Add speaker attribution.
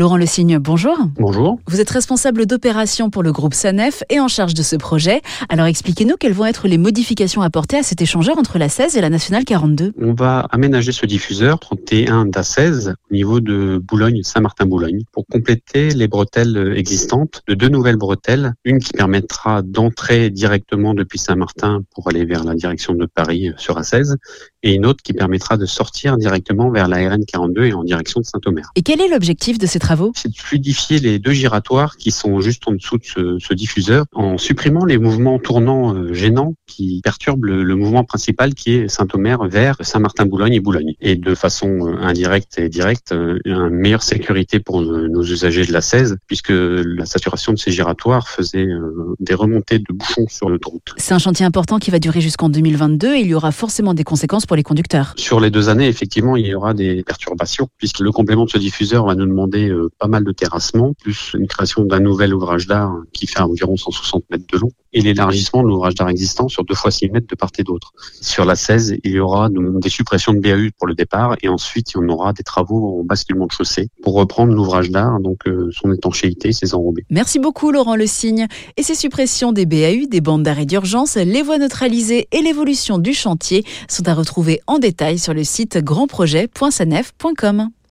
Speaker 1: Laurent Le Signe, bonjour.
Speaker 2: Bonjour.
Speaker 1: Vous êtes responsable d'opération pour le groupe SANEF et en charge de ce projet. Alors expliquez-nous quelles vont être les modifications apportées à cet échangeur entre la 16 et la nationale 42.
Speaker 2: On va aménager ce diffuseur 31 d'A16 au niveau de Boulogne-Saint-Martin-Boulogne pour compléter les bretelles existantes de deux nouvelles bretelles. Une qui permettra d'entrer directement depuis Saint-Martin pour aller vers la direction de Paris sur A16 et une autre qui permettra de sortir directement vers la RN42 et en direction de Saint-Omer.
Speaker 1: Et quel est l'objectif de ces travaux
Speaker 2: C'est de fluidifier les deux giratoires qui sont juste en dessous de ce, ce diffuseur en supprimant les mouvements tournants euh, gênants qui perturbent le, le, mouvement principal qui est Saint-Omer vers Saint-Martin-Boulogne et Boulogne. Et de façon euh, indirecte et directe, euh, une meilleure sécurité pour nos usagers de la 16 puisque la saturation de ces giratoires faisait des remontées de bouchons sur l'autoroute.
Speaker 1: C'est un chantier important qui va durer jusqu'en 2022 et il y aura forcément des conséquences pour les conducteurs.
Speaker 2: Sur les deux années, effectivement, il y aura des perturbations puisque le complément de ce diffuseur va nous demander pas mal de terrassement, plus une création d'un nouvel ouvrage d'art qui fait environ 160 mètres de long et l'élargissement de l'ouvrage d'art existant sur deux fois 6 mètres de part et d'autre. Sur la 16, il y aura des suppressions de BAU pour le départ et ensuite on aura des travaux en basculement de chaussée pour reprendre l'ouvrage d'art, donc euh, son étanchéité, ses enrobés.
Speaker 1: Merci beaucoup Laurent Le Signe. Et ces suppressions des BAU, des bandes d'arrêt d'urgence, les voies neutralisées et l'évolution du chantier sont à retrouver en détail sur le site grandprojet.sanef.com.